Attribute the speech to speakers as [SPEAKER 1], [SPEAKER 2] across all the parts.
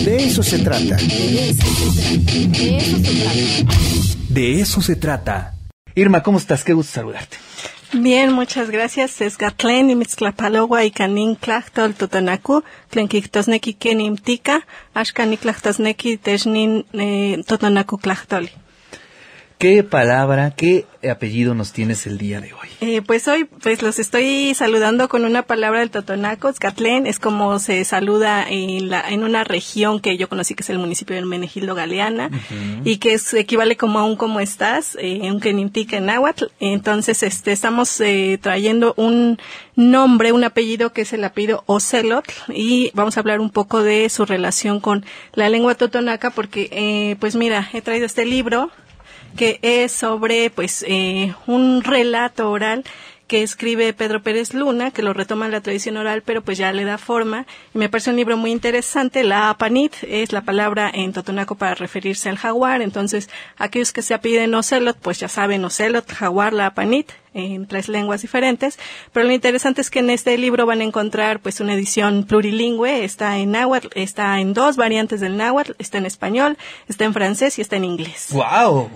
[SPEAKER 1] De eso se trata.
[SPEAKER 2] De eso se trata.
[SPEAKER 1] Irma, ¿cómo estás? Qué gusto saludarte.
[SPEAKER 3] Bien, muchas gracias. Es Gatlen y Mitzclapalogua y Canin Clachtol Totonaku, Tlenkictosneki Kenim Tika, Clachtosneki Teshnin eh, Totonaku Clachtoli.
[SPEAKER 1] ¿Qué palabra, qué apellido nos tienes el día de hoy?
[SPEAKER 3] Eh, pues hoy pues los estoy saludando con una palabra del Totonaco, Scatlén, es como se saluda en, la, en una región que yo conocí que es el municipio de Menegildo Galeana y que es, equivale como a un ¿cómo estás? Eh, un Kenimtica en náhuatl. Entonces este, estamos eh, trayendo un nombre, un apellido que es el apellido Ocelot y vamos a hablar un poco de su relación con la lengua totonaca porque eh, pues mira, he traído este libro que es sobre pues eh, un relato oral que escribe Pedro Pérez Luna, que lo retoma en la tradición oral, pero pues ya le da forma. Y me parece un libro muy interesante. La apanit es la palabra en totonaco para referirse al jaguar. Entonces, aquellos que se apiden ocelot, pues ya saben ocelot, jaguar, la apanit, en tres lenguas diferentes. Pero lo interesante es que en este libro van a encontrar pues una edición plurilingüe. Está en náhuatl, está en dos variantes del náhuatl, está en español, está en francés y está en inglés.
[SPEAKER 1] ¡Wow!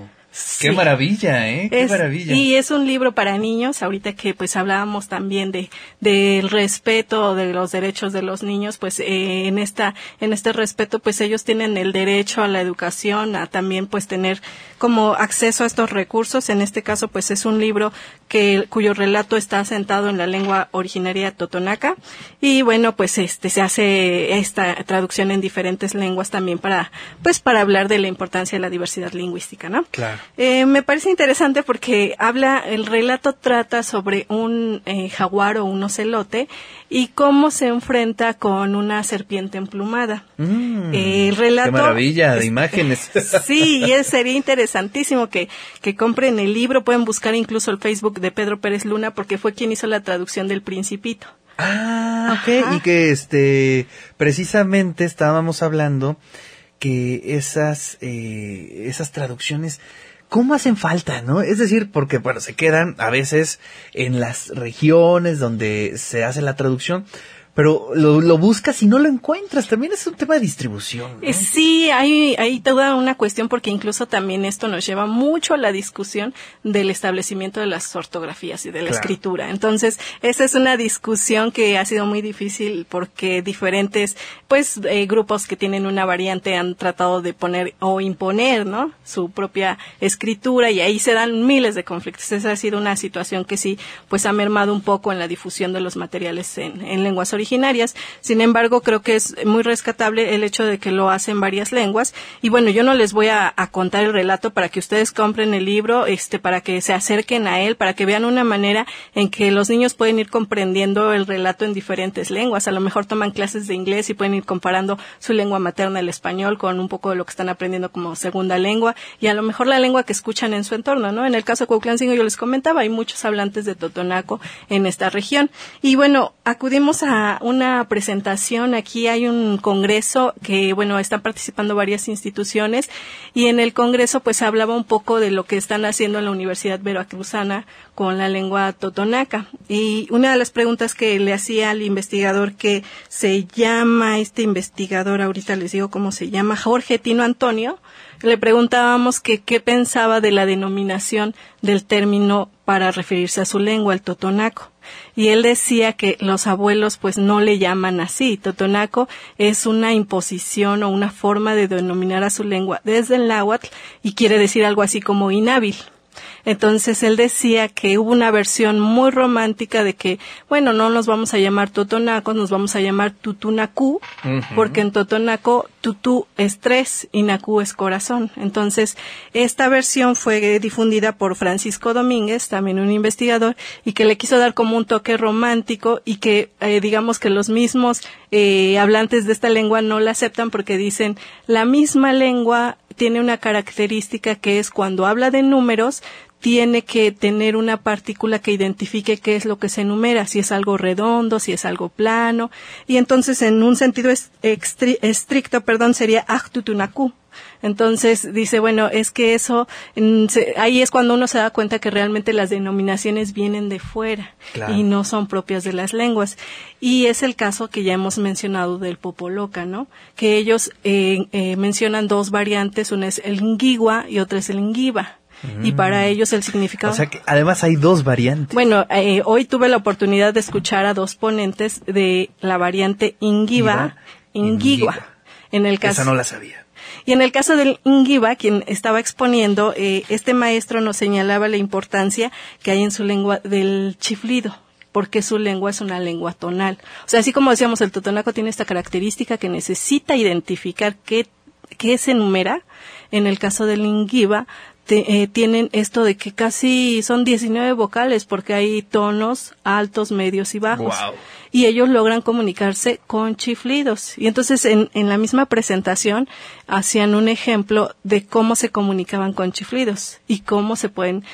[SPEAKER 1] Qué maravilla, ¿eh? Qué
[SPEAKER 3] Es-
[SPEAKER 1] maravilla.
[SPEAKER 3] Y es un libro para niños, ahorita que pues hablábamos también de del respeto de los derechos de los niños, pues eh, en esta en este respeto pues ellos tienen el derecho a la educación, a también pues tener como acceso a estos recursos. En este caso pues es un libro que cuyo relato está asentado en la lengua originaria totonaca y bueno, pues este se hace esta traducción en diferentes lenguas también para pues para hablar de la importancia de la diversidad lingüística, ¿no?
[SPEAKER 1] Claro.
[SPEAKER 3] Eh, me parece interesante porque habla, el relato trata sobre un eh, jaguar o un ocelote y cómo se enfrenta con una serpiente emplumada.
[SPEAKER 1] Mm,
[SPEAKER 3] Eh, el relato.
[SPEAKER 1] Qué maravilla de
[SPEAKER 3] es-
[SPEAKER 1] imágenes.
[SPEAKER 3] Sí, y es, sería interesantísimo que, que compren el libro. Pueden buscar incluso el Facebook de Pedro Pérez Luna porque fue quien hizo la traducción del Principito.
[SPEAKER 1] Ah, ok.
[SPEAKER 3] Ajá.
[SPEAKER 1] Y que este, precisamente estábamos hablando que esas, eh, esas traducciones, ¿cómo hacen falta, no? Es decir, porque, bueno, se quedan a veces en las regiones donde se hace la traducción, pero lo, lo buscas y no lo encuentras. También es un tema de distribución. ¿no?
[SPEAKER 3] Eh, Sí, hay, hay toda una cuestión porque incluso también esto nos lleva mucho a la discusión del establecimiento de las ortografías y de la
[SPEAKER 1] Claro.
[SPEAKER 3] escritura. Entonces, esa es una discusión que ha sido muy difícil porque diferentes, pues, eh, grupos que tienen una variante han tratado de poner o imponer, ¿no? Su propia escritura y ahí se dan miles de conflictos. Esa ha sido una situación que sí, pues, ha mermado un poco en la difusión de los materiales en, en lenguas originarias. Sin embargo, creo que es muy rescatable el hecho de que lo hace en varias lenguas. Y bueno, yo no les voy a, a contar el relato para que ustedes compren el libro, este, para que se acerquen a él, para que vean una manera en que los niños pueden ir comprendiendo el relato en diferentes lenguas. A lo mejor toman clases de inglés y pueden ir comparando su lengua materna, el español, con un poco de lo que están aprendiendo como segunda lengua y a lo mejor la lengua que escuchan en su entorno, ¿no? En el caso de Cuautlancingo yo les comentaba, hay muchos hablantes de Totonaco en esta región. Y bueno, acudimos a una presentación, aquí hay un congreso que, bueno, están participando varias instituciones y en el congreso pues hablaba un poco de lo que están haciendo en la Universidad Veracruzana con la lengua totonaca. Y una de las preguntas que le hacía al investigador que se llama, este investigador, ahorita les digo cómo se llama, Jorge Tino Antonio, le preguntábamos que qué pensaba de la denominación del término para referirse a su lengua, el totonaco. Y él decía que los abuelos pues no le llaman así. Totonaco es una imposición o una forma de denominar a su lengua desde el náhuatl y quiere decir algo así como inhábil. Entonces él decía que hubo una versión muy romántica de que, bueno, no nos vamos a llamar totonacos, nos vamos a llamar tutunacú, porque en totonaco tutú es tres y nacú es corazón. Entonces, esta versión fue difundida por Francisco Domínguez, también un investigador, y que le quiso dar como un toque romántico y que, eh, digamos que los mismos eh, hablantes de esta lengua no la aceptan porque dicen, la misma lengua tiene una característica que es cuando habla de números, tiene que tener una partícula que identifique qué es lo que se enumera, si es algo redondo, si es algo plano, y entonces en un sentido estricto, perdón, sería Achtutunaku. Entonces dice, bueno, es que eso, mm, ahí es cuando uno se da cuenta que realmente las denominaciones vienen de fuera
[SPEAKER 1] Claro.
[SPEAKER 3] y no son propias de las lenguas. Y es el caso que ya hemos mencionado del Popoloca, ¿no? Que ellos eh, eh, mencionan dos variantes, una es el Ngigua y otra es el Ngiva. Y para ellos el significado...
[SPEAKER 1] Mm. O sea que además hay dos variantes.
[SPEAKER 3] Bueno, eh, hoy tuve la oportunidad de escuchar a dos ponentes de la variante Ingiva, Ingigua. En el caso,
[SPEAKER 1] Esa no la sabía.
[SPEAKER 3] y en el caso del Ingiva, quien estaba exponiendo, eh, este maestro nos señalaba la importancia que hay en su lengua del chiflido porque su lengua es una lengua tonal. O sea, así como decíamos, el totonaco tiene esta característica que necesita identificar qué, qué se enumera. En el caso del Ingiva, te- eh, tienen esto de que casi son 19 vocales porque hay tonos altos, medios y bajos. Y ellos logran comunicarse con chiflidos. Y entonces en, en la misma presentación hacían un ejemplo de cómo se comunicaban con chiflidos y cómo se pueden,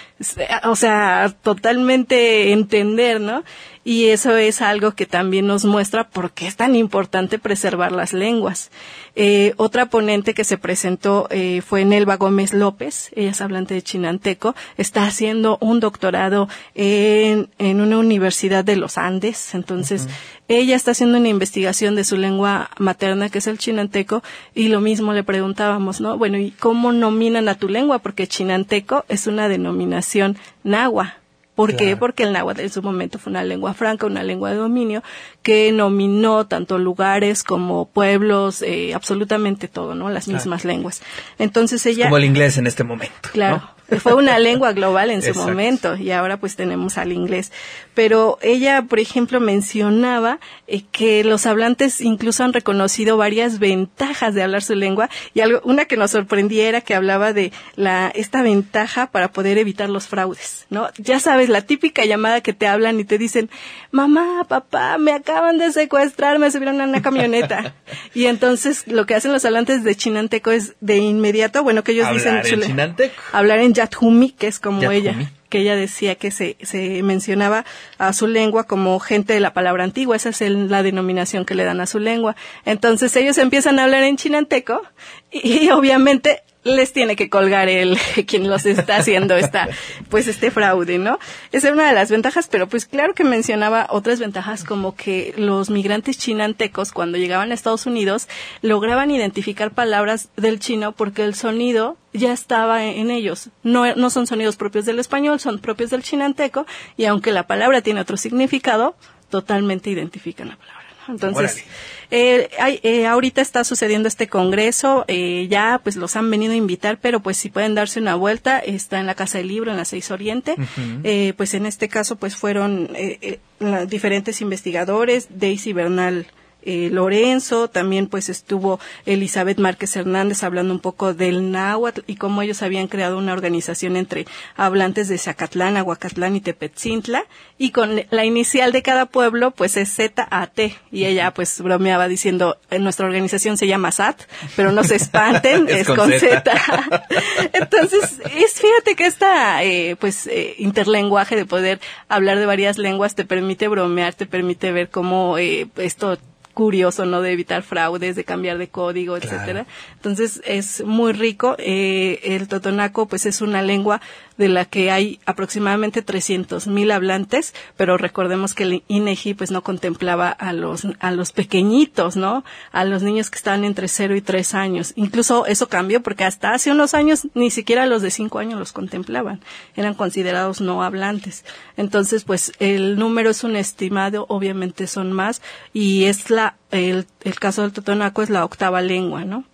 [SPEAKER 3] o sea, totalmente entender, ¿no? Y eso es algo que también nos muestra por qué es tan importante preservar las lenguas. Eh, otra ponente que se presentó eh, fue Nelva Gómez López, ella es hablante de chinanteco, está haciendo un doctorado en, en una universidad de los Andes, entonces ella está haciendo una investigación de su lengua materna, que es el chinanteco, y lo mismo le preguntábamos, ¿no? Bueno, ¿y cómo nominan a tu lengua? Porque chinanteco es una denominación náhuatl. ¿Por qué? Porque el náhuatl en su momento fue una lengua franca, una lengua de dominio, que nominó tanto lugares como pueblos, eh, absolutamente todo, ¿no? Las mismas lenguas. Entonces ella...
[SPEAKER 1] Como el inglés en este momento.
[SPEAKER 3] Claro.
[SPEAKER 1] ¿no?
[SPEAKER 3] Fue una lengua global en su
[SPEAKER 1] Exacto.
[SPEAKER 3] momento y ahora pues tenemos al inglés. Pero ella, por ejemplo, mencionaba eh, que los hablantes incluso han reconocido varias ventajas de hablar su lengua y algo, una que nos sorprendía era que hablaba de la, esta ventaja para poder evitar los fraudes, ¿no? Ya sabes, la típica llamada que te hablan y te dicen, mamá, papá, me acaban de secuestrar, me subieron a una camioneta. y entonces lo que hacen los hablantes de chinanteco es de inmediato, bueno, que ellos
[SPEAKER 1] Hablar
[SPEAKER 3] dicen
[SPEAKER 1] en chinanteco.
[SPEAKER 3] hablar en Yathumi, que es como
[SPEAKER 1] Yathumi.
[SPEAKER 3] ella, que ella decía que se, se mencionaba a su lengua como gente de la palabra antigua, esa es el- la denominación que le dan a su lengua. Entonces ellos empiezan a hablar en chinanteco y, y obviamente les tiene que colgar el quien los está haciendo esta pues este fraude, ¿no? Esa es una de las ventajas, pero pues claro que mencionaba otras ventajas como que los migrantes chinantecos cuando llegaban a Estados Unidos lograban identificar palabras del chino porque el sonido ya estaba en, ellos. No, no son sonidos propios del español, son propios del chinanteco y aunque la palabra tiene otro significado, totalmente identifican la palabra. Entonces, eh, hay, eh, ahorita está sucediendo este congreso, eh, ya pues los han venido a invitar, pero pues si pueden darse una vuelta, está en la Casa del Libro, en la 6 Oriente, eh, pues en este caso pues fueron eh, eh, diferentes investigadores, Daisy Bernal eh, Lorenzo, también pues estuvo Elizabeth Márquez Hernández hablando un poco del náhuatl y cómo ellos habían creado una organización entre hablantes de Zacatlán, Aguacatlán y Tepetzintla y con la inicial de cada pueblo pues es ZAT y ella pues bromeaba diciendo "Eh, nuestra organización se llama SAT, pero no se espanten,
[SPEAKER 1] Es
[SPEAKER 3] es,
[SPEAKER 1] con
[SPEAKER 3] con
[SPEAKER 1] Z.
[SPEAKER 3] Z. Entonces, es fíjate que esta eh, pues eh, interlenguaje de poder hablar de varias lenguas te permite bromear, te permite ver cómo eh, esto curioso, ¿no? De evitar fraudes, de cambiar de código,
[SPEAKER 1] Claro.
[SPEAKER 3] etcétera. Entonces, es muy rico. Eh, el totonaco, pues, es una lengua de la que hay aproximadamente 300 mil hablantes, pero recordemos que el INEGI, pues, no contemplaba a los, a los pequeñitos, ¿no? A los niños que estaban entre 0 y 3 años. Incluso eso cambió porque hasta hace unos años ni siquiera los de 5 años los contemplaban. Eran considerados no hablantes. Entonces, pues, el número es un estimado, obviamente son más, y es la, el, el caso del totonaco es la octava lengua, ¿no?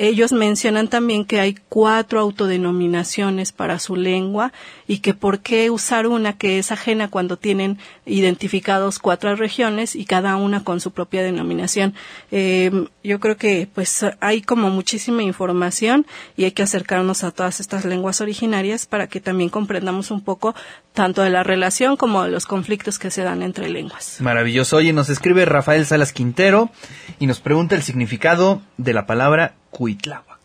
[SPEAKER 3] Ellos mencionan también que hay cuatro autodenominaciones para su lengua y que por qué usar una que es ajena cuando tienen identificados cuatro regiones y cada una con su propia denominación. Eh, yo creo que pues hay como muchísima información y hay que acercarnos a todas estas lenguas originarias para que también comprendamos un poco tanto de la relación como de los conflictos que se dan entre lenguas.
[SPEAKER 1] Maravilloso. Oye, nos escribe Rafael Salas Quintero y nos pregunta el significado de la palabra cuitláhuac.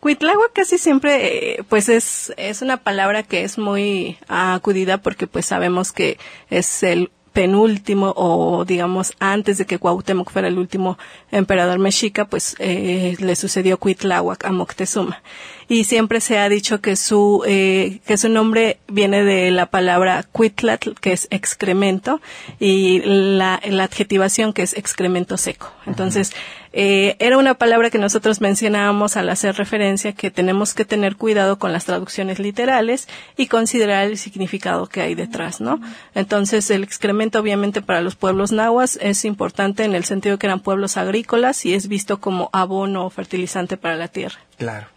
[SPEAKER 3] Cuitláhuac casi siempre, eh, pues es, es una palabra que es muy acudida porque pues sabemos que es el penúltimo o digamos antes de que Cuauhtémoc fuera el último emperador mexica, pues eh, le sucedió Cuitláhuac a Moctezuma. Y siempre se ha dicho que su eh, que su nombre viene de la palabra cuitlatl, que es excremento, y la, la adjetivación que es excremento seco. Entonces, eh, era una palabra que nosotros mencionábamos al hacer referencia que tenemos que tener cuidado con las traducciones literales y considerar el significado que hay detrás, ¿no? Entonces, el excremento obviamente para los pueblos nahuas es importante en el sentido que eran pueblos agrícolas y es visto como abono o fertilizante para la tierra.
[SPEAKER 1] Claro.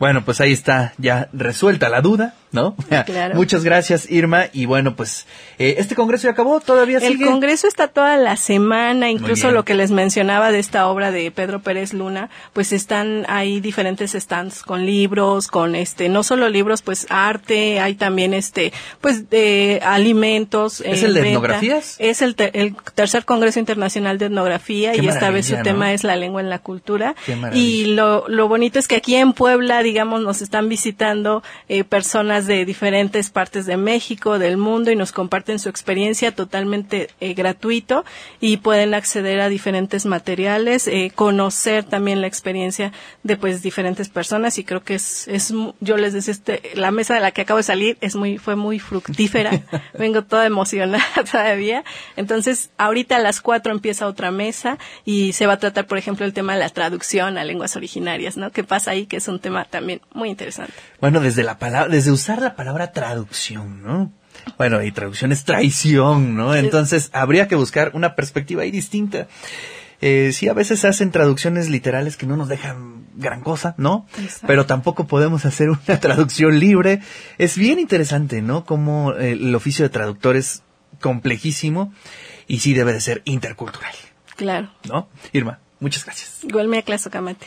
[SPEAKER 1] Bueno, pues ahí está ya resuelta la duda, ¿no?
[SPEAKER 3] Claro.
[SPEAKER 1] Muchas gracias, Irma. Y bueno, pues eh, este congreso ya acabó, todavía
[SPEAKER 3] El
[SPEAKER 1] sigue.
[SPEAKER 3] Congreso está toda la semana, incluso lo que les mencionaba de esta obra de Pedro Pérez Luna, pues están ahí diferentes stands con libros, con este, no solo libros, pues arte, hay también este, pues de alimentos.
[SPEAKER 1] ¿Es
[SPEAKER 3] eh,
[SPEAKER 1] el de
[SPEAKER 3] venta.
[SPEAKER 1] etnografías?
[SPEAKER 3] Es el, ter- el tercer Congreso Internacional de Etnografía
[SPEAKER 1] Qué
[SPEAKER 3] y esta vez su tema es la lengua en la cultura.
[SPEAKER 1] Qué
[SPEAKER 3] y lo, lo bonito es que aquí en Puebla, digamos, nos están visitando eh, personas de diferentes partes de México, del mundo, y nos comparten su experiencia totalmente eh, gratuito y pueden acceder a diferentes materiales, eh, conocer también la experiencia de pues diferentes personas y creo que es, es yo les decía, este, la mesa de la que acabo de salir es muy, fue muy fructífera, vengo toda emocionada todavía, entonces ahorita a las cuatro empieza otra mesa y se va a tratar, por ejemplo, el tema de la traducción a lenguas originarias, ¿no? ¿Qué pasa ahí? Que es un tema también muy interesante.
[SPEAKER 1] Bueno, desde la palabra, desde usar la palabra traducción, ¿no? Bueno, y traducción es traición, ¿no? Entonces habría que buscar una perspectiva ahí distinta. Eh, sí, a veces hacen traducciones literales que no nos dejan gran cosa, ¿no?
[SPEAKER 3] Exacto.
[SPEAKER 1] Pero tampoco podemos hacer una traducción libre. Es bien interesante, ¿no? Como eh, el oficio de traductor es complejísimo y sí debe de ser intercultural,
[SPEAKER 3] Claro.
[SPEAKER 1] ¿no? Irma, muchas gracias.
[SPEAKER 3] Igual me aclaso, Camate.